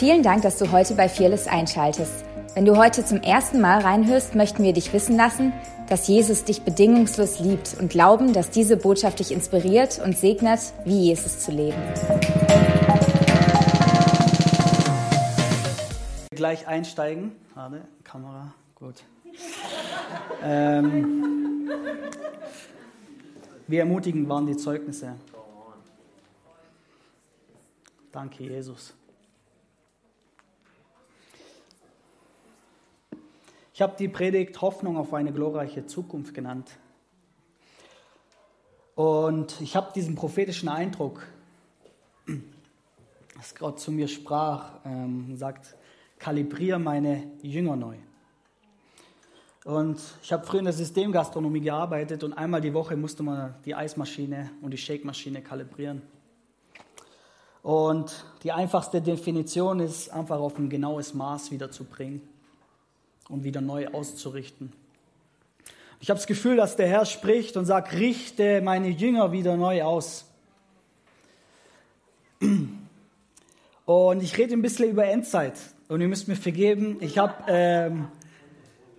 Vielen Dank, dass du heute bei Fearless einschaltest. Wenn du heute zum ersten Mal reinhörst, möchten wir dich wissen lassen, dass Jesus dich bedingungslos liebt und glauben, dass diese Botschaft dich inspiriert und segnet, wie Jesus zu leben. Gleich einsteigen. Warte, Kamera, gut. ähm, wie ermutigend waren die Zeugnisse. Danke, Jesus. Ich habe die Predigt Hoffnung auf eine glorreiche Zukunft genannt. Und ich habe diesen prophetischen Eindruck, dass Gott zu mir sprach, ähm, sagt, kalibriere meine Jünger neu. Und ich habe früher in der Systemgastronomie gearbeitet und einmal die Woche musste man die Eismaschine und die Shake-Maschine kalibrieren. Und die einfachste Definition ist einfach auf ein genaues Maß wiederzubringen und wieder neu auszurichten. Ich habe das Gefühl, dass der Herr spricht und sagt, richte meine Jünger wieder neu aus. Und ich rede ein bisschen über Endzeit. Und ihr müsst mir vergeben, ich habe ähm,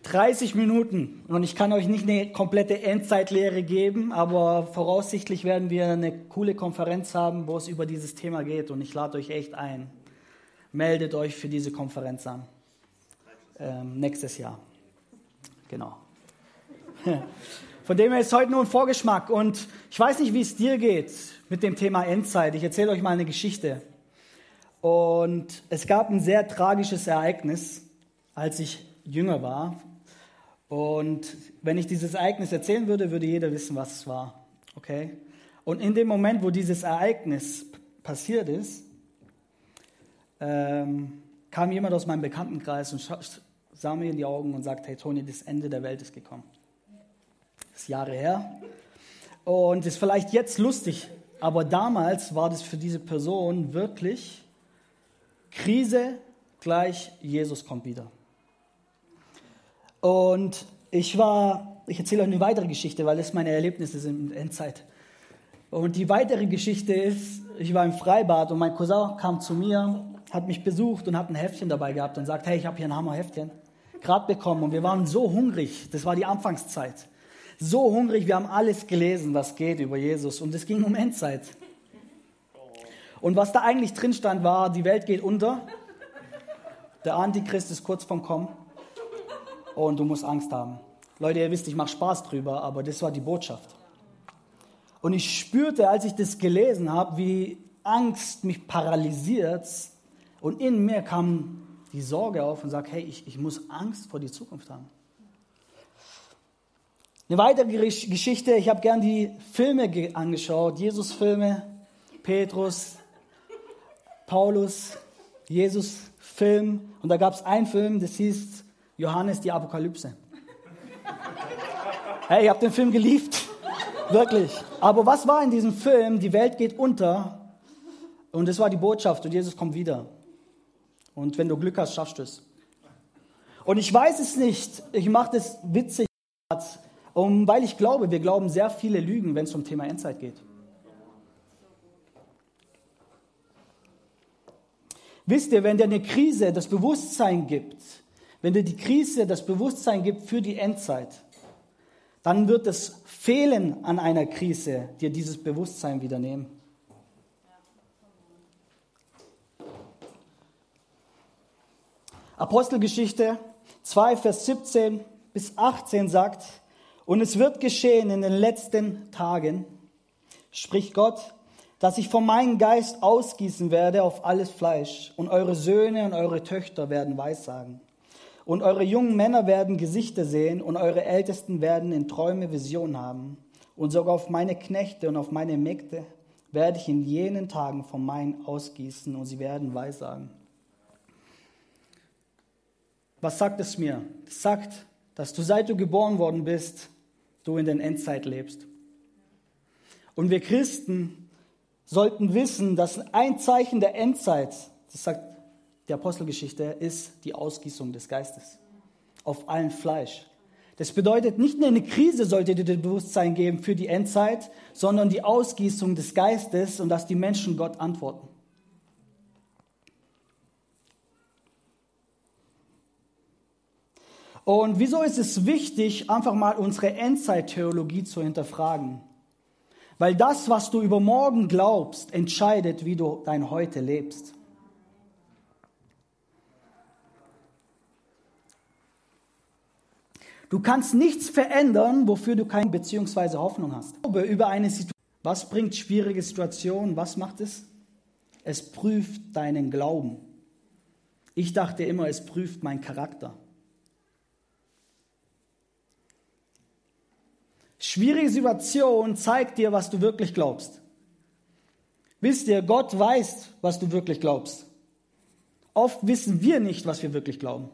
30 Minuten und ich kann euch nicht eine komplette Endzeitlehre geben, aber voraussichtlich werden wir eine coole Konferenz haben, wo es über dieses Thema geht und ich lade euch echt ein. Meldet euch für diese Konferenz an. Ähm, nächstes Jahr. Genau. Von dem her ist heute nur ein Vorgeschmack und ich weiß nicht, wie es dir geht mit dem Thema Endzeit. Ich erzähle euch mal eine Geschichte. Und es gab ein sehr tragisches Ereignis, als ich jünger war, und wenn ich dieses Ereignis erzählen würde, würde jeder wissen, was es war. Okay? Und in dem Moment, wo dieses Ereignis passiert ist, ähm, kam jemand aus meinem Bekanntenkreis und sah mir in die Augen und sagte, hey Toni, das Ende der Welt ist gekommen. Das ist Jahre her. Und ist vielleicht jetzt lustig, aber damals war das für diese Person wirklich Krise gleich Jesus kommt wieder. Und ich war, ich erzähle euch eine weitere Geschichte, weil das meine Erlebnisse sind in Endzeit. Und die weitere Geschichte ist, ich war im Freibad und mein Cousin kam zu mir, hat mich besucht und hat ein Heftchen dabei gehabt und sagt, hey, ich habe hier ein Hammerheftchen gerade bekommen und wir waren so hungrig, das war die Anfangszeit, so hungrig, wir haben alles gelesen, was geht über Jesus und es ging um Endzeit. Und was da eigentlich drin stand, war, die Welt geht unter, der Antichrist ist kurz vom Kommen und du musst Angst haben. Leute, ihr wisst, ich mache Spaß drüber, aber das war die Botschaft. Und ich spürte, als ich das gelesen habe, wie Angst mich paralysiert und in mir kam die Sorge auf und sagt, hey, ich, ich muss Angst vor die Zukunft haben. Eine weitere Geschichte, ich habe gern die Filme angeschaut, Jesus-Filme, Petrus, Paulus, Jesus-Film. Und da gab es einen Film, das hieß Johannes die Apokalypse. Hey, ich habe den Film geliebt. Wirklich. Aber was war in diesem Film? Die Welt geht unter. Und das war die Botschaft. Und Jesus kommt wieder. Und wenn du Glück hast, schaffst du es. Und ich weiß es nicht. Ich mache das witzig, weil ich glaube, wir glauben sehr viele Lügen, wenn es um Thema Endzeit geht. Wisst ihr, wenn dir eine Krise das Bewusstsein gibt, wenn dir die Krise das Bewusstsein gibt für die Endzeit, dann wird das Fehlen an einer Krise dir dieses Bewusstsein wieder nehmen. Apostelgeschichte 2, Vers 17 bis 18 sagt, und es wird geschehen in den letzten Tagen, spricht Gott, dass ich von meinem Geist ausgießen werde auf alles Fleisch, und eure Söhne und eure Töchter werden Weissagen. Und eure jungen Männer werden Gesichter sehen und eure Ältesten werden in Träume Visionen haben. Und sogar auf meine Knechte und auf meine Mägde werde ich in jenen Tagen vom Main ausgießen und sie werden Weissagen. Was sagt es mir? Es sagt, dass du seit du geboren worden bist, du in der Endzeit lebst. Und wir Christen sollten wissen, dass ein Zeichen der Endzeit, das sagt die Apostelgeschichte ist die Ausgießung des Geistes auf allen Fleisch. Das bedeutet, nicht nur eine Krise sollte dir das Bewusstsein geben für die Endzeit, sondern die Ausgießung des Geistes und dass die Menschen Gott antworten. Und wieso ist es wichtig, einfach mal unsere Endzeittheologie zu hinterfragen? Weil das, was du über morgen glaubst, entscheidet, wie du dein Heute lebst. Du kannst nichts verändern, wofür du keine beziehungsweise Hoffnung hast. Über eine. Was bringt schwierige Situationen? Was macht es? Es prüft deinen Glauben. Ich dachte immer, es prüft meinen Charakter. Schwierige Situation zeigt dir, was du wirklich glaubst. Wisst ihr, Gott weiß, was du wirklich glaubst. Oft wissen wir nicht, was wir wirklich glauben.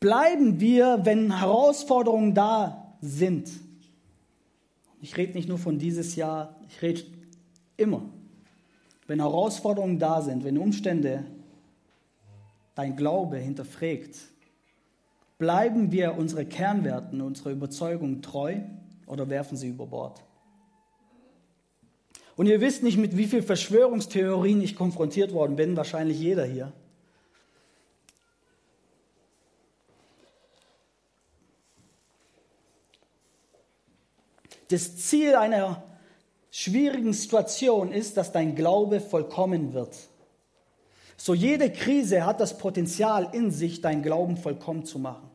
bleiben wir, wenn Herausforderungen da sind. Ich rede nicht nur von dieses Jahr, ich rede immer. Wenn Herausforderungen da sind, wenn Umstände dein Glaube hinterfragt, bleiben wir unsere Kernwerten, unserer Überzeugung treu oder werfen sie über Bord? Und ihr wisst nicht, mit wie vielen Verschwörungstheorien ich konfrontiert worden bin, wahrscheinlich jeder hier. Das Ziel einer schwierigen Situation ist, dass dein Glaube vollkommen wird. So jede Krise hat das Potenzial in sich, dein Glauben vollkommen zu machen.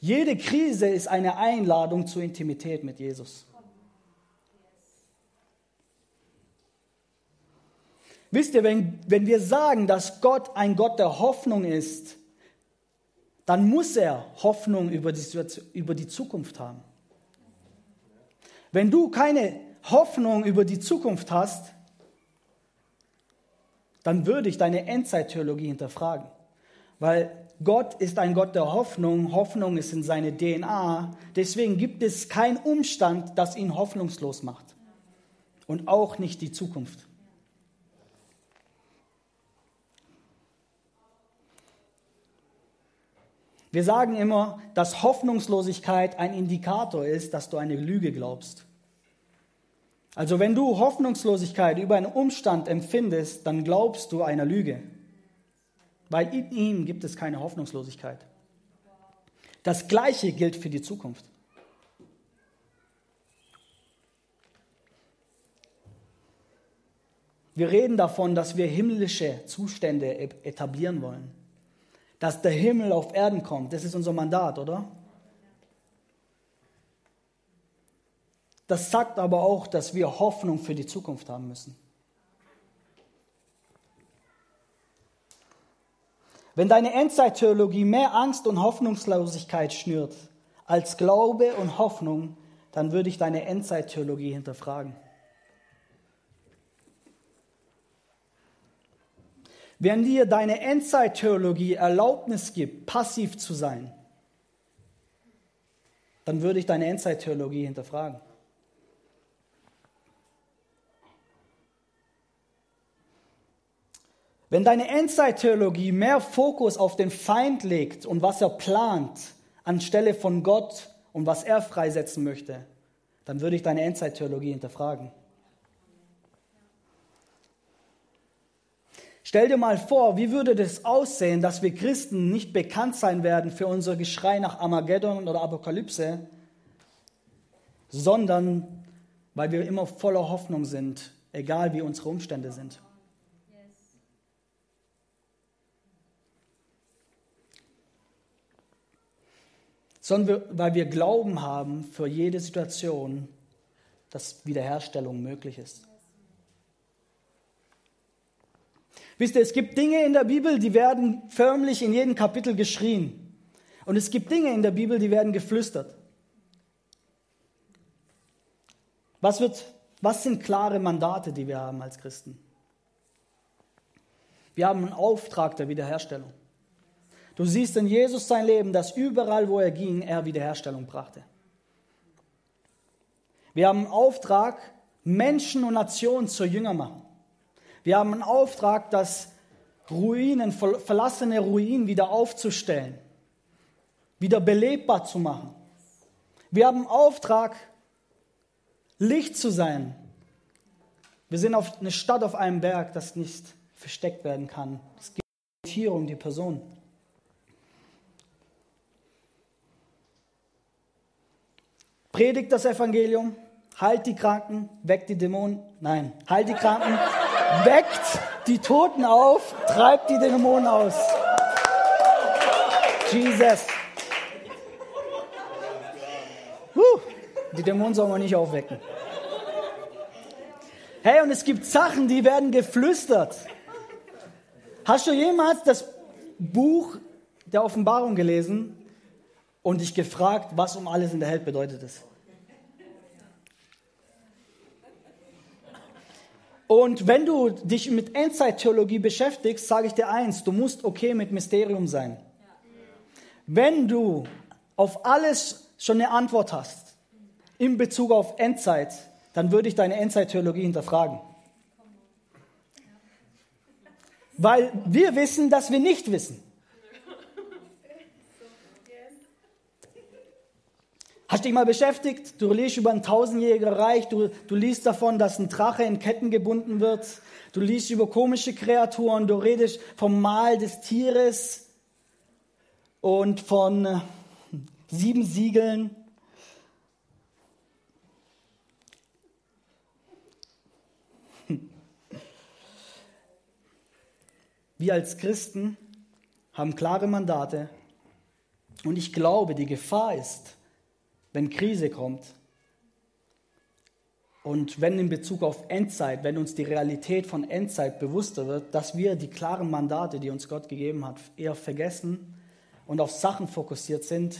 Jede Krise ist eine Einladung zur Intimität mit Jesus. Wisst ihr, wenn, wenn wir sagen, dass Gott ein Gott der Hoffnung ist, dann muss er Hoffnung über die, über die Zukunft haben. Wenn du keine Hoffnung über die Zukunft hast, dann würde ich deine Endzeittheologie hinterfragen. Weil Gott ist ein Gott der Hoffnung, Hoffnung ist in seine DNA. Deswegen gibt es keinen Umstand, das ihn hoffnungslos macht. Und auch nicht die Zukunft. Wir sagen immer, dass Hoffnungslosigkeit ein Indikator ist, dass du eine Lüge glaubst. Also wenn du Hoffnungslosigkeit über einen Umstand empfindest, dann glaubst du einer Lüge, weil in ihm gibt es keine Hoffnungslosigkeit. Das Gleiche gilt für die Zukunft. Wir reden davon, dass wir himmlische Zustände etablieren wollen dass der Himmel auf Erden kommt. Das ist unser Mandat, oder? Das sagt aber auch, dass wir Hoffnung für die Zukunft haben müssen. Wenn deine Endzeittheologie mehr Angst und Hoffnungslosigkeit schnürt als Glaube und Hoffnung, dann würde ich deine Endzeittheologie hinterfragen. Wenn dir deine Endzeittheologie Erlaubnis gibt, passiv zu sein, dann würde ich deine Endzeittheologie hinterfragen. Wenn deine Endzeittheologie mehr Fokus auf den Feind legt und was er plant, anstelle von Gott und was er freisetzen möchte, dann würde ich deine Endzeittheologie hinterfragen. Stell dir mal vor, wie würde das aussehen, dass wir Christen nicht bekannt sein werden für unser Geschrei nach Armageddon oder Apokalypse, sondern weil wir immer voller Hoffnung sind, egal wie unsere Umstände sind. Sondern weil wir Glauben haben für jede Situation, dass Wiederherstellung möglich ist. Wisst ihr, es gibt Dinge in der Bibel, die werden förmlich in jedem Kapitel geschrien. Und es gibt Dinge in der Bibel, die werden geflüstert. Was, wird, was sind klare Mandate, die wir haben als Christen? Wir haben einen Auftrag der Wiederherstellung. Du siehst in Jesus sein Leben, dass überall, wo er ging, er Wiederherstellung brachte. Wir haben einen Auftrag, Menschen und Nationen zur Jünger machen. Wir haben einen Auftrag, das Ruinen, verlassene Ruinen wieder aufzustellen, wieder belebbar zu machen. Wir haben einen Auftrag, Licht zu sein, Wir sind auf eine Stadt auf einem Berg, das nicht versteckt werden kann. Es geht hier um die Person. Predigt das Evangelium, heilt die Kranken, weckt die Dämonen. Nein, heilt die Kranken, weckt die Toten auf, treibt die Dämonen aus. Jesus. Huh, die Dämonen soll man nicht aufwecken. Hey, und es gibt Sachen, die werden geflüstert. Hast du jemals das Buch der Offenbarung gelesen und dich gefragt, was um alles in der Welt bedeutet es? Und wenn du dich mit Endzeittheologie beschäftigst, sage ich dir eins, du musst okay mit Mysterium sein. Wenn du auf alles schon eine Antwort hast in Bezug auf Endzeit, dann würde ich deine Endzeittheologie hinterfragen. Weil wir wissen, dass wir nicht wissen. Hast dich mal beschäftigt? Du liest über ein tausendjähriges Reich, du, du liest davon, dass ein Drache in Ketten gebunden wird, du liest über komische Kreaturen, du redest vom Mal des Tieres und von äh, sieben Siegeln. Wir als Christen haben klare Mandate und ich glaube, die Gefahr ist, wenn Krise kommt und wenn in Bezug auf Endzeit, wenn uns die Realität von Endzeit bewusster wird, dass wir die klaren Mandate, die uns Gott gegeben hat, eher vergessen und auf Sachen fokussiert sind,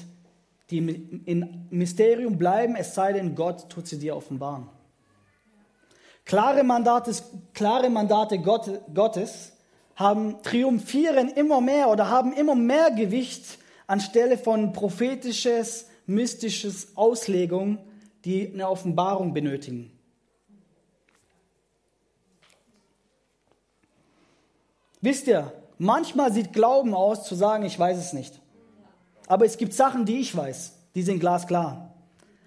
die in Mysterium bleiben, es sei denn, Gott tut sie dir offenbaren. Klare Mandate, klare Mandate Gottes haben triumphieren immer mehr oder haben immer mehr Gewicht anstelle von prophetisches, mystisches Auslegung, die eine Offenbarung benötigen. Wisst ihr, manchmal sieht Glauben aus zu sagen, ich weiß es nicht. Aber es gibt Sachen, die ich weiß, die sind glasklar.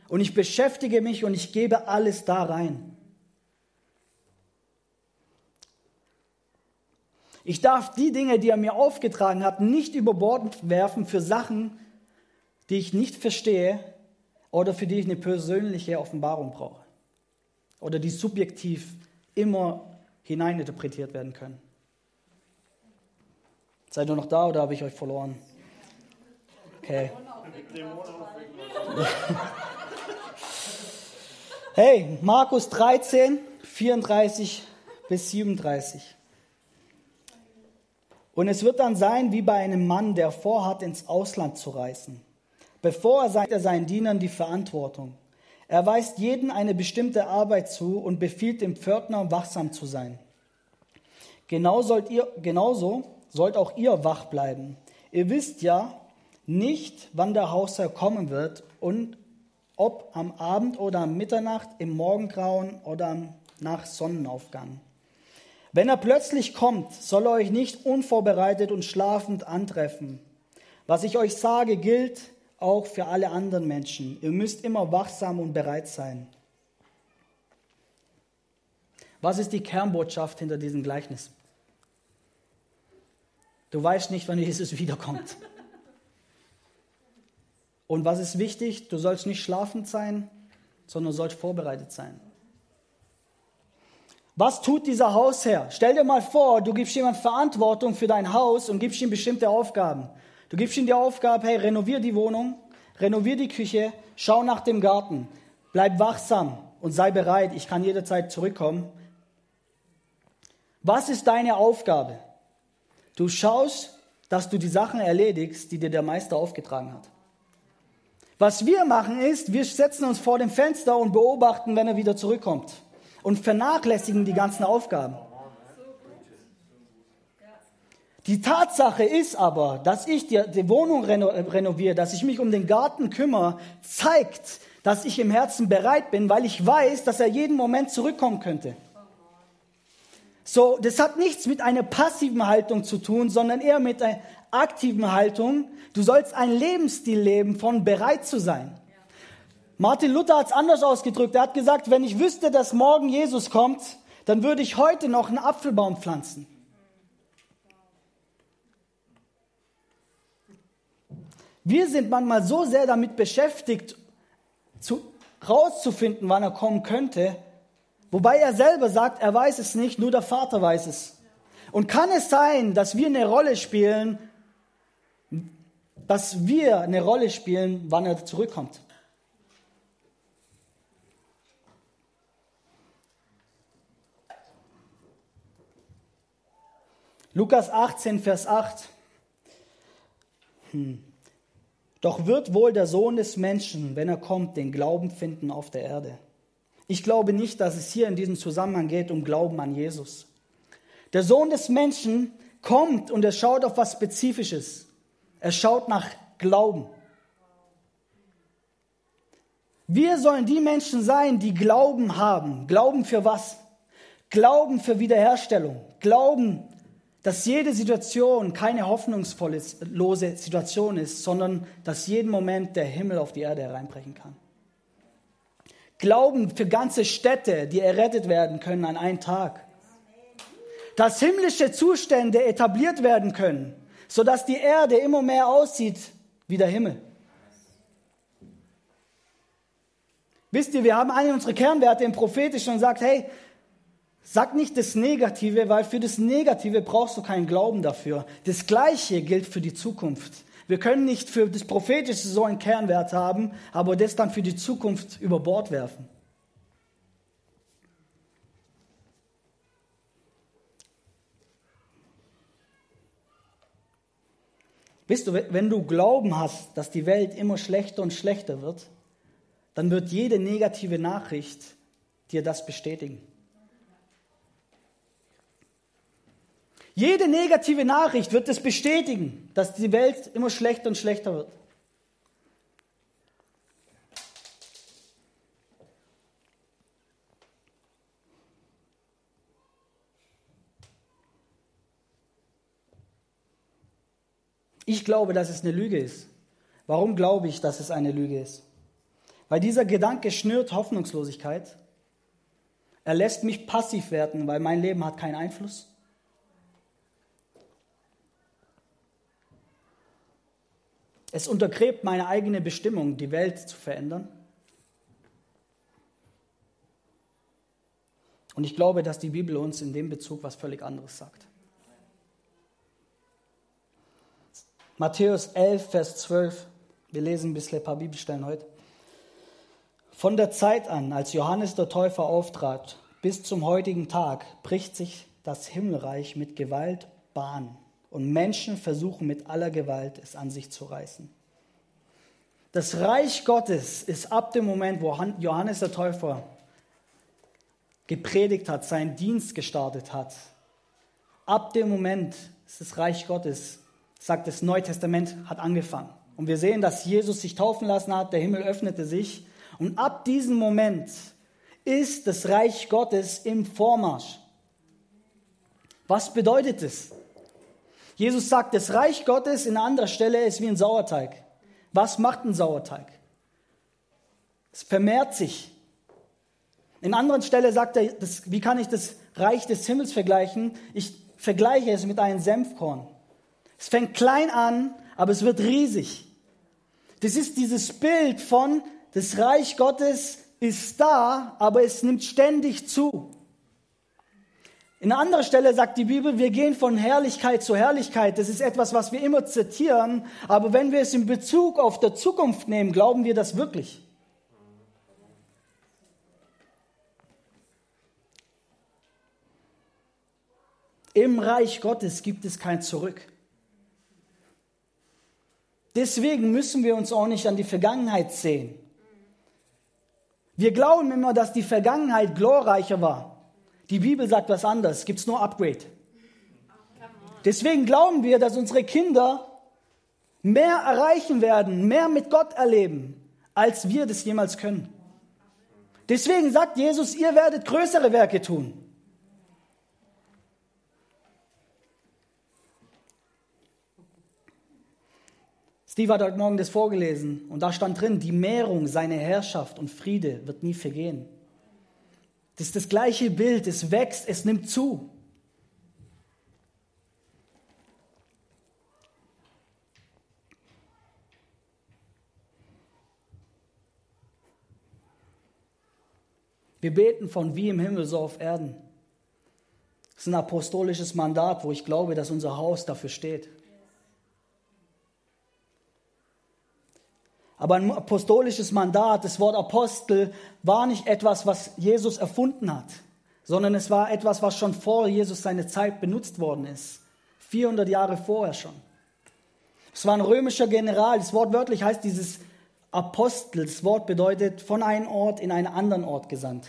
Und ich beschäftige mich und ich gebe alles da rein. Ich darf die Dinge, die er mir aufgetragen hat, nicht über Bord werfen für Sachen, die ich nicht verstehe oder für die ich eine persönliche Offenbarung brauche. Oder die subjektiv immer hineininterpretiert werden können. Seid ihr noch da oder habe ich euch verloren? Okay. Hey, Markus 13, 34 bis 37. Und es wird dann sein wie bei einem Mann, der vorhat, ins Ausland zu reisen. Bevor er sagt er seinen Dienern die Verantwortung. Er weist jeden eine bestimmte Arbeit zu und befiehlt dem Pförtner, wachsam zu sein. Genau sollt ihr, genauso sollt auch ihr wach bleiben. Ihr wisst ja nicht, wann der Hausherr kommen wird und ob am Abend oder am Mitternacht, im Morgengrauen oder nach Sonnenaufgang. Wenn er plötzlich kommt, soll er euch nicht unvorbereitet und schlafend antreffen. Was ich euch sage, gilt auch für alle anderen Menschen. Ihr müsst immer wachsam und bereit sein. Was ist die Kernbotschaft hinter diesem Gleichnis? Du weißt nicht, wann Jesus wiederkommt. Und was ist wichtig? Du sollst nicht schlafend sein, sondern sollst vorbereitet sein. Was tut dieser Hausherr? Stell dir mal vor, du gibst jemand Verantwortung für dein Haus und gibst ihm bestimmte Aufgaben. Du gibst ihm die Aufgabe, hey, renovier die Wohnung, renovier die Küche, schau nach dem Garten, bleib wachsam und sei bereit, ich kann jederzeit zurückkommen. Was ist deine Aufgabe? Du schaust, dass du die Sachen erledigst, die dir der Meister aufgetragen hat. Was wir machen ist, wir setzen uns vor dem Fenster und beobachten, wenn er wieder zurückkommt und vernachlässigen die ganzen Aufgaben. Die Tatsache ist aber, dass ich die, die Wohnung reno, renoviere, dass ich mich um den Garten kümmere, zeigt, dass ich im Herzen bereit bin, weil ich weiß, dass er jeden Moment zurückkommen könnte. So, das hat nichts mit einer passiven Haltung zu tun, sondern eher mit einer aktiven Haltung. Du sollst einen Lebensstil leben von bereit zu sein. Martin Luther hat es anders ausgedrückt. Er hat gesagt, wenn ich wüsste, dass morgen Jesus kommt, dann würde ich heute noch einen Apfelbaum pflanzen. Wir sind manchmal so sehr damit beschäftigt, zu, rauszufinden, wann er kommen könnte, wobei er selber sagt, er weiß es nicht, nur der Vater weiß es. Und kann es sein, dass wir eine Rolle spielen, dass wir eine Rolle spielen, wann er zurückkommt? Lukas 18, Vers 8. Hm. Doch wird wohl der Sohn des Menschen, wenn er kommt, den Glauben finden auf der Erde. Ich glaube nicht, dass es hier in diesem Zusammenhang geht um Glauben an Jesus. Der Sohn des Menschen kommt und er schaut auf was Spezifisches. Er schaut nach Glauben. Wir sollen die Menschen sein, die Glauben haben. Glauben für was? Glauben für Wiederherstellung. Glauben dass jede Situation keine hoffnungslose Situation ist, sondern dass jeden Moment der Himmel auf die Erde hereinbrechen kann. Glauben für ganze Städte, die errettet werden können an einem Tag. Dass himmlische Zustände etabliert werden können, sodass die Erde immer mehr aussieht wie der Himmel. Wisst ihr, wir haben einen unserer Kernwerte im Prophetischen und sagt, hey, Sag nicht das Negative, weil für das Negative brauchst du keinen Glauben dafür. Das Gleiche gilt für die Zukunft. Wir können nicht für das Prophetische so einen Kernwert haben, aber das dann für die Zukunft über Bord werfen. Wisst du, wenn du Glauben hast, dass die Welt immer schlechter und schlechter wird, dann wird jede negative Nachricht dir das bestätigen. Jede negative Nachricht wird es bestätigen, dass die Welt immer schlechter und schlechter wird. Ich glaube, dass es eine Lüge ist. Warum glaube ich, dass es eine Lüge ist? Weil dieser Gedanke schnürt Hoffnungslosigkeit. Er lässt mich passiv werden, weil mein Leben hat keinen Einfluss. Es untergräbt meine eigene Bestimmung, die Welt zu verändern. Und ich glaube, dass die Bibel uns in dem Bezug was völlig anderes sagt. Matthäus 11, Vers 12. Wir lesen ein bisschen ein paar Bibelstellen heute. Von der Zeit an, als Johannes der Täufer auftrat, bis zum heutigen Tag bricht sich das Himmelreich mit Gewalt Bahn und Menschen versuchen mit aller Gewalt es an sich zu reißen. Das Reich Gottes ist ab dem Moment, wo Johannes der Täufer gepredigt hat, seinen Dienst gestartet hat, ab dem Moment ist das Reich Gottes, sagt das Neue Testament, hat angefangen. Und wir sehen, dass Jesus sich taufen lassen hat, der Himmel öffnete sich. Und ab diesem Moment ist das Reich Gottes im Vormarsch. Was bedeutet es? Jesus sagt, das Reich Gottes in anderer Stelle ist wie ein Sauerteig. Was macht ein Sauerteig? Es vermehrt sich. In anderen Stelle sagt er, das, wie kann ich das Reich des Himmels vergleichen? Ich vergleiche es mit einem Senfkorn. Es fängt klein an, aber es wird riesig. Das ist dieses Bild von, das Reich Gottes ist da, aber es nimmt ständig zu. In einer anderen Stelle sagt die Bibel, wir gehen von Herrlichkeit zu Herrlichkeit. Das ist etwas, was wir immer zitieren. Aber wenn wir es in Bezug auf der Zukunft nehmen, glauben wir das wirklich. Im Reich Gottes gibt es kein Zurück. Deswegen müssen wir uns auch nicht an die Vergangenheit sehen. Wir glauben immer, dass die Vergangenheit glorreicher war. Die Bibel sagt was anderes, gibt es nur Upgrade. Deswegen glauben wir, dass unsere Kinder mehr erreichen werden, mehr mit Gott erleben, als wir das jemals können. Deswegen sagt Jesus, ihr werdet größere Werke tun. Steve hat heute Morgen das vorgelesen und da stand drin, die Mehrung, seine Herrschaft und Friede wird nie vergehen. Das ist das gleiche Bild, es wächst, es nimmt zu. Wir beten von wie im Himmel, so auf Erden. Das ist ein apostolisches Mandat, wo ich glaube, dass unser Haus dafür steht. Aber ein apostolisches Mandat, das Wort Apostel, war nicht etwas, was Jesus erfunden hat, sondern es war etwas, was schon vor Jesus seine Zeit benutzt worden ist. 400 Jahre vorher schon. Es war ein römischer General. Das Wort wörtlich heißt dieses Apostel. Das Wort bedeutet von einem Ort in einen anderen Ort gesandt.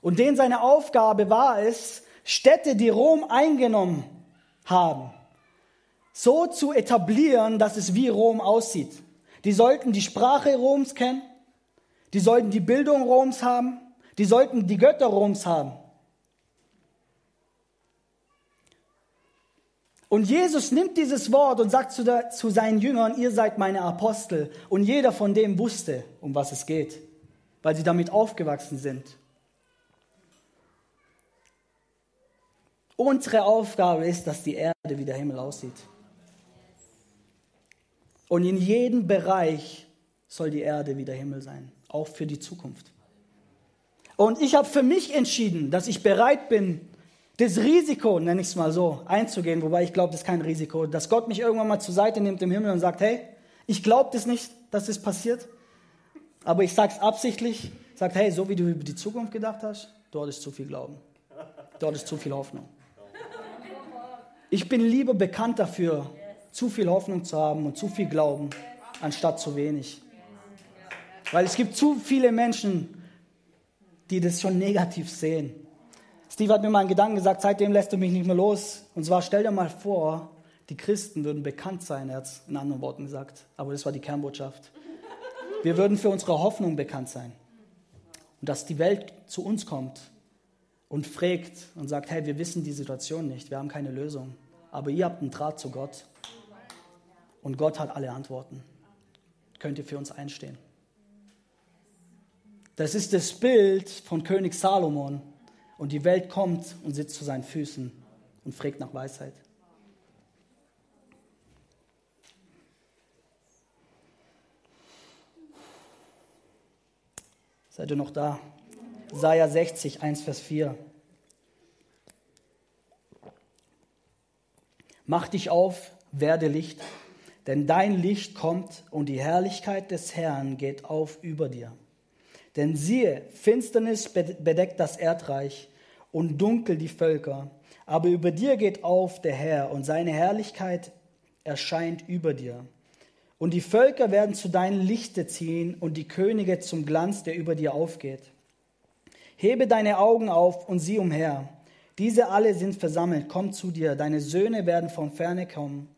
Und den seine Aufgabe war es, Städte, die Rom eingenommen haben, so zu etablieren, dass es wie Rom aussieht. Die sollten die Sprache Roms kennen, die sollten die Bildung Roms haben, die sollten die Götter Roms haben. Und Jesus nimmt dieses Wort und sagt zu, der, zu, seinen Jüngern, ihr seid meine Apostel. Und jeder von dem wusste, um was es geht, weil sie damit aufgewachsen sind. Unsere Aufgabe ist, dass die Erde wie der Himmel aussieht. Und in jedem Bereich soll die Erde wie der Himmel sein, auch für die Zukunft. Und ich habe für mich entschieden, dass ich bereit bin, das Risiko, nenne ich es mal so, einzugehen, wobei ich glaube, das ist kein Risiko, dass Gott mich irgendwann mal zur Seite nimmt im Himmel und sagt, hey, ich glaube das nicht, dass das passiert, aber ich sage es absichtlich, sagt, hey, so wie du über die Zukunft gedacht hast, dort ist zu viel Glauben, dort ist zu viel Hoffnung. Ich bin lieber bekannt dafür, zu viel Hoffnung zu haben und zu viel Glauben, anstatt zu wenig. Weil es gibt zu viele Menschen, die das schon negativ sehen. Steve hat mir mal einen Gedanken gesagt, seitdem lässt du mich nicht mehr los. Und zwar stell dir mal vor, die Christen würden bekannt sein, er hat es in anderen Worten gesagt, aber das war die Kernbotschaft. Wir würden für unsere Hoffnung bekannt sein. Und dass die Welt zu uns kommt und fragt und sagt, hey, wir wissen die Situation nicht, wir haben keine Lösung, aber ihr habt einen Draht zu Gott. Und Gott hat alle Antworten. Könnt ihr für uns einstehen? Das ist das Bild von König Salomon. Und die Welt kommt und sitzt zu seinen Füßen und fragt nach Weisheit. Seid ihr noch da? Jesaja 60, 1, Vers 4. Mach dich auf, werde Licht denn dein Licht kommt und die Herrlichkeit des Herrn geht auf über dir. Denn siehe, Finsternis bedeckt das Erdreich und dunkel die Völker. Aber über dir geht auf der Herr und seine Herrlichkeit erscheint über dir. Und die Völker werden zu deinem Lichte ziehen und die Könige zum Glanz, der über dir aufgeht. Hebe deine Augen auf und sieh umher. Diese alle sind versammelt. Komm zu dir. Deine Söhne werden von ferne kommen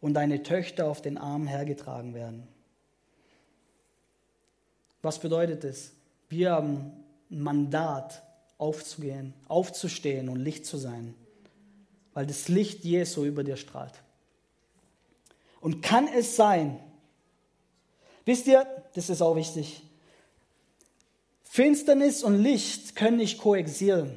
und deine Töchter auf den Arm hergetragen werden. Was bedeutet es? Wir haben ein Mandat, aufzugehen, aufzustehen und Licht zu sein, weil das Licht Jesu über dir strahlt. Und kann es sein, wisst ihr, das ist auch wichtig, Finsternis und Licht können nicht koexistieren.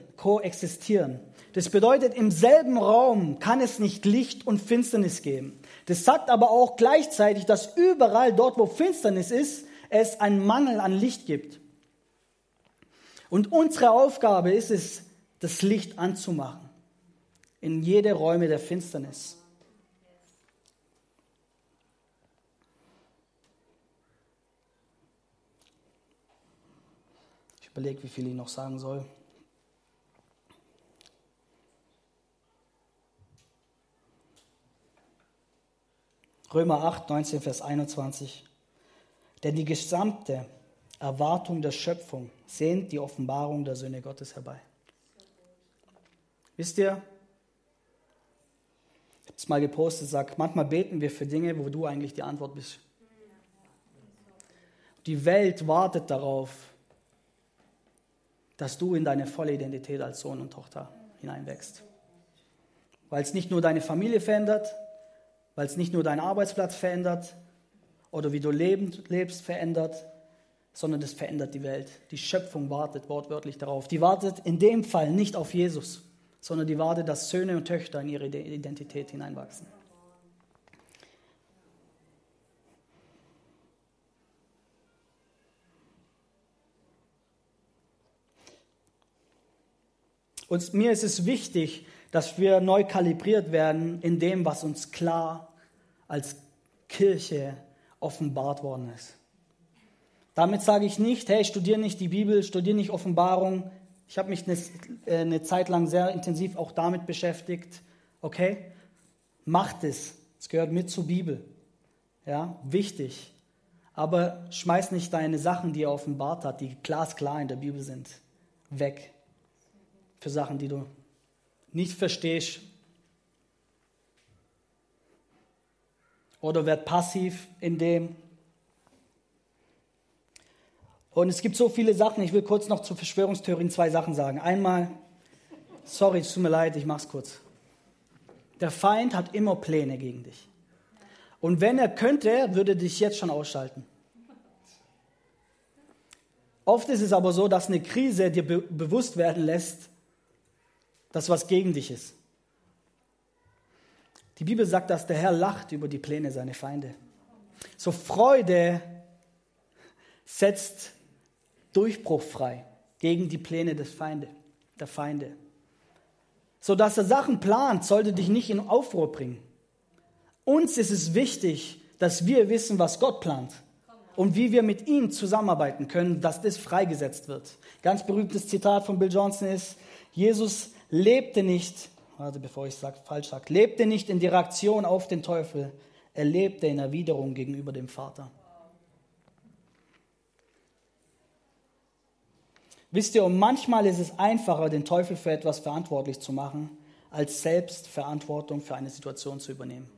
Das bedeutet, im selben Raum kann es nicht Licht und Finsternis geben. Das sagt aber auch gleichzeitig, dass überall dort, wo Finsternis ist, es einen Mangel an Licht gibt. Und unsere Aufgabe ist es, das Licht anzumachen in jede Räume der Finsternis. Ich überlege, wie viel ich noch sagen soll. Römer 8, 19, Vers 21. Denn die gesamte Erwartung der Schöpfung sehnt die Offenbarung der Söhne Gottes herbei. Wisst ihr, ich habe es mal gepostet, sag, manchmal beten wir für Dinge, wo du eigentlich die Antwort bist. Die Welt wartet darauf, dass du in deine volle Identität als Sohn und Tochter hineinwächst. Weil es nicht nur deine Familie verändert, weil es nicht nur deinen Arbeitsplatz verändert oder wie du lebend, lebst verändert, sondern das verändert die Welt. Die Schöpfung wartet wortwörtlich darauf. Die wartet in dem Fall nicht auf Jesus, sondern die wartet, dass Söhne und Töchter in ihre Identität hineinwachsen. Und mir ist es wichtig, dass wir neu kalibriert werden in dem, was uns klar als Kirche offenbart worden ist. Damit sage ich nicht, hey, studiere nicht die Bibel, studiere nicht Offenbarung. Ich habe mich eine, äh, eine Zeit lang sehr intensiv auch damit beschäftigt. Okay, macht es. Es gehört mit zur Bibel. Ja, wichtig. Aber schmeiß nicht deine Sachen, die er offenbart hat, die glasklar in der Bibel sind, weg. Für Sachen, die du nicht verstehst. Oder werd passiv in dem. Und es gibt so viele Sachen. Ich will kurz noch zur Verschwörungstheorien zwei Sachen sagen. Einmal, sorry, es tut mir leid, ich mach's kurz. Der Feind hat immer Pläne gegen dich. Und wenn er könnte, würde dich jetzt schon ausschalten. Oft ist es aber so, dass eine Krise dir be bewusst werden lässt, dass was gegen dich ist. Die Bibel sagt, dass der Herr lacht über die Pläne seiner Feinde. So Freude setzt Durchbruch frei gegen die Pläne des Feinde, der Feinde. So dass er Sachen plant, sollte dich nicht in Aufruhr bringen. Uns ist es wichtig, dass wir wissen, was Gott plant und wie wir mit ihm zusammenarbeiten können, dass das freigesetzt wird. Ganz berühmtes Zitat von Bill Johnson ist, Jesus lebte nicht, warte, bevor ich sag, falsch sage, lebte nicht in die Reaktion auf den Teufel, er lebte in Erwiderung gegenüber dem Vater. Wisst ihr, und manchmal ist es einfacher, den Teufel für etwas verantwortlich zu machen, als selbst Verantwortung für eine Situation zu übernehmen.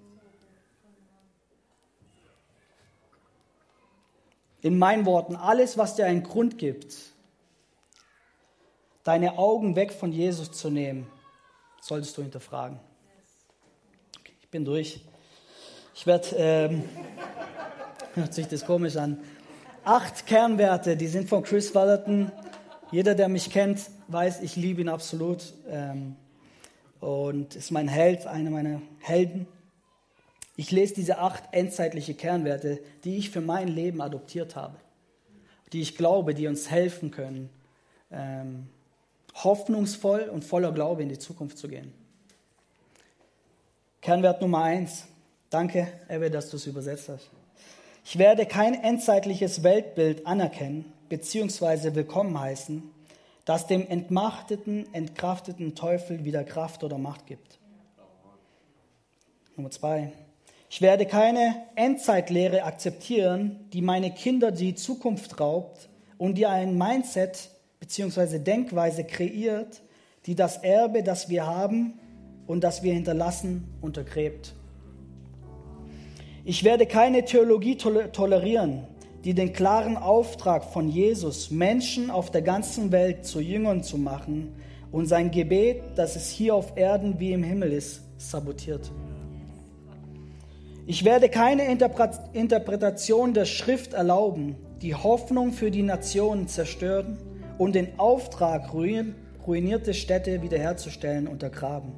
In meinen Worten, alles, was dir einen Grund gibt, deine Augen weg von Jesus zu nehmen, solltest du hinterfragen. Okay, ich bin durch. Ich werde, ähm, hört sich das komisch an. Acht Kernwerte, die sind von Chris Wallerton. Jeder, der mich kennt, weiß, ich liebe ihn absolut. Ähm, und ist mein Held, einer meiner Helden. Ich lese diese acht endzeitliche Kernwerte, die ich für mein Leben adoptiert habe, die ich glaube, die uns helfen können, ähm, hoffnungsvoll und voller Glaube in die Zukunft zu gehen. Kernwert Nummer eins. Danke, Ebbe, dass du es übersetzt hast. Ich werde kein endzeitliches Weltbild anerkennen bzw. willkommen heißen, das dem entmachteten, entkrafteten Teufel wieder Kraft oder Macht gibt. Nummer zwei. Ich werde keine Endzeitlehre akzeptieren, die meine Kinder die Zukunft raubt und die ein Mindset bzw. Denkweise kreiert, die das Erbe, das wir haben und das wir hinterlassen, untergräbt. Ich werde keine Theologie tolerieren, die den klaren Auftrag von Jesus, Menschen auf der ganzen Welt zu Jüngern zu machen und sein Gebet, dass es hier auf Erden wie im Himmel ist, sabotiert. Ich werde keine Interpretation der Schrift erlauben, die Hoffnung für die Nationen zerstören und den Auftrag, ruinierte Städte wiederherzustellen, untergraben.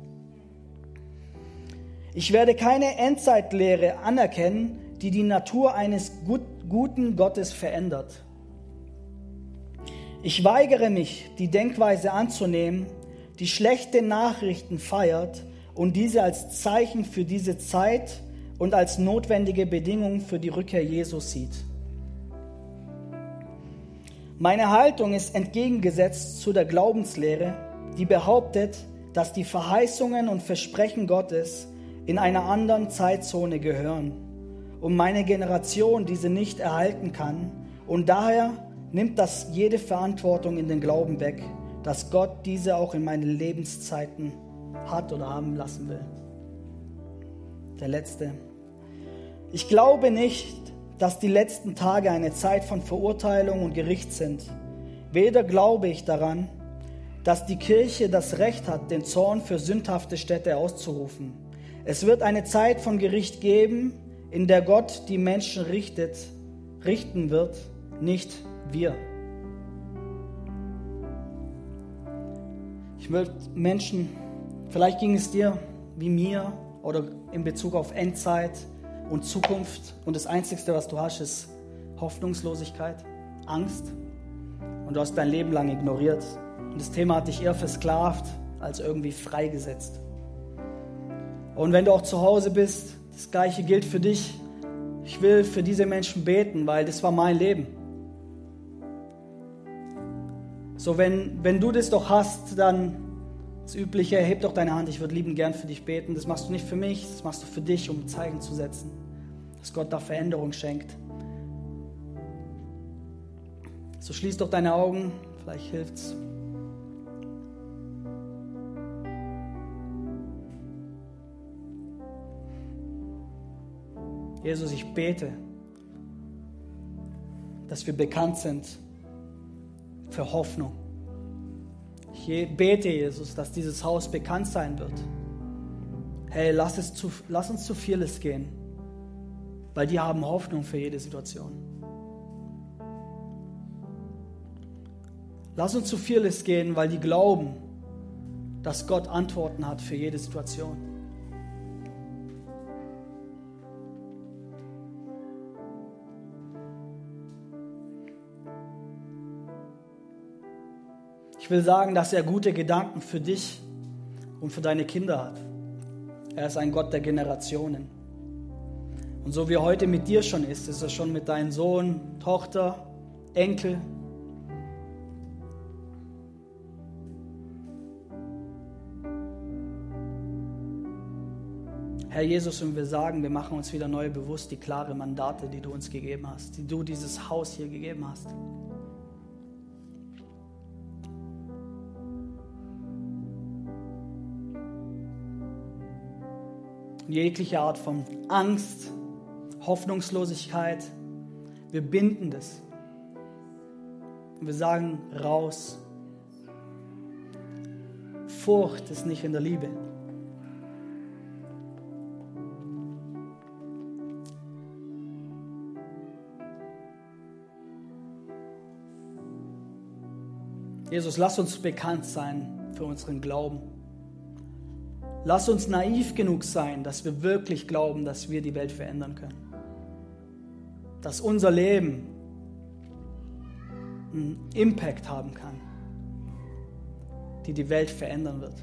Ich werde keine Endzeitlehre anerkennen, die die Natur eines guten Gottes verändert. Ich weigere mich, die Denkweise anzunehmen, die schlechte Nachrichten feiert und diese als Zeichen für diese Zeit und als notwendige Bedingung für die Rückkehr Jesus sieht. Meine Haltung ist entgegengesetzt zu der Glaubenslehre, die behauptet, dass die Verheißungen und Versprechen Gottes in einer anderen Zeitzone gehören und meine Generation diese nicht erhalten kann. Und daher nimmt das jede Verantwortung in den Glauben weg, dass Gott diese auch in meinen Lebenszeiten hat oder haben lassen will. Der letzte. Ich glaube nicht, dass die letzten Tage eine Zeit von Verurteilung und Gericht sind. Weder glaube ich daran, dass die Kirche das Recht hat, den Zorn für sündhafte Städte auszurufen. Es wird eine Zeit von Gericht geben, in der Gott die Menschen richtet, richten wird, nicht wir. Ich will Menschen, vielleicht ging es dir wie mir oder in Bezug auf Endzeit und Zukunft und das Einzige, was du hast, ist Hoffnungslosigkeit, Angst und du hast dein Leben lang ignoriert und das Thema hat dich eher versklavt als irgendwie freigesetzt. Und wenn du auch zu Hause bist, das gleiche gilt für dich. Ich will für diese Menschen beten, weil das war mein Leben. So, wenn, wenn du das doch hast, dann das Übliche, heb doch deine Hand, ich würde lieben gern für dich beten. Das machst du nicht für mich, das machst du für dich, um Zeichen zu setzen, dass Gott da Veränderung schenkt. So schließ doch deine Augen, vielleicht hilft's. Jesus, ich bete, dass wir bekannt sind für Hoffnung. Bete, Jesus, dass dieses Haus bekannt sein wird. Hey, lass, es zu, lass uns zu vieles gehen, weil die haben Hoffnung für jede Situation. Lass uns zu vieles gehen, weil die glauben, dass Gott Antworten hat für jede Situation. Ich will sagen, dass er gute Gedanken für dich und für deine Kinder hat. Er ist ein Gott der Generationen. Und so wie er heute mit dir schon ist, ist er schon mit deinem Sohn, Tochter, Enkel. Herr Jesus, und wir sagen, wir machen uns wieder neu bewusst die klare Mandate, die du uns gegeben hast, die du dieses Haus hier gegeben hast. Jegliche Art von Angst, Hoffnungslosigkeit. Wir binden das. Und wir sagen raus. Furcht ist nicht in der Liebe. Jesus, lass uns bekannt sein für unseren Glauben. Lass uns naiv genug sein, dass wir wirklich glauben, dass wir die Welt verändern können. Dass unser Leben einen Impact haben kann, die die Welt verändern wird.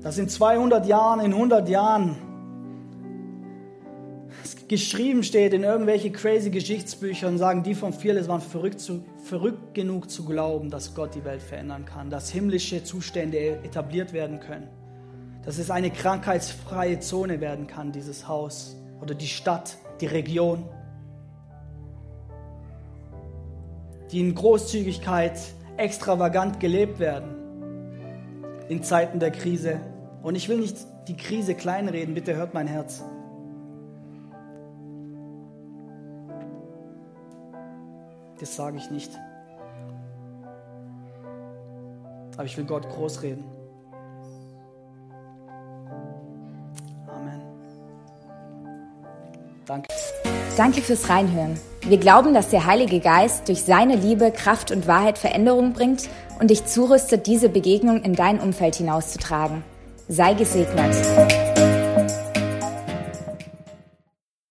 Dass in 200 Jahren, in 100 Jahren geschrieben steht in irgendwelche crazy Geschichtsbüchern, sagen die von Fearless waren verrückt, zu, verrückt genug zu glauben, dass Gott die Welt verändern kann, dass himmlische Zustände etabliert werden können, dass es eine krankheitsfreie Zone werden kann, dieses Haus oder die Stadt, die Region, die in Großzügigkeit extravagant gelebt werden in Zeiten der Krise. Und ich will nicht die Krise kleinreden, bitte hört mein Herz. Das sage ich nicht. Aber ich will Gott groß reden. Amen. Danke. Danke fürs Reinhören. Wir glauben, dass der Heilige Geist durch seine Liebe, Kraft und Wahrheit Veränderung bringt und dich zurüstet, diese Begegnung in dein Umfeld hinauszutragen. Sei gesegnet.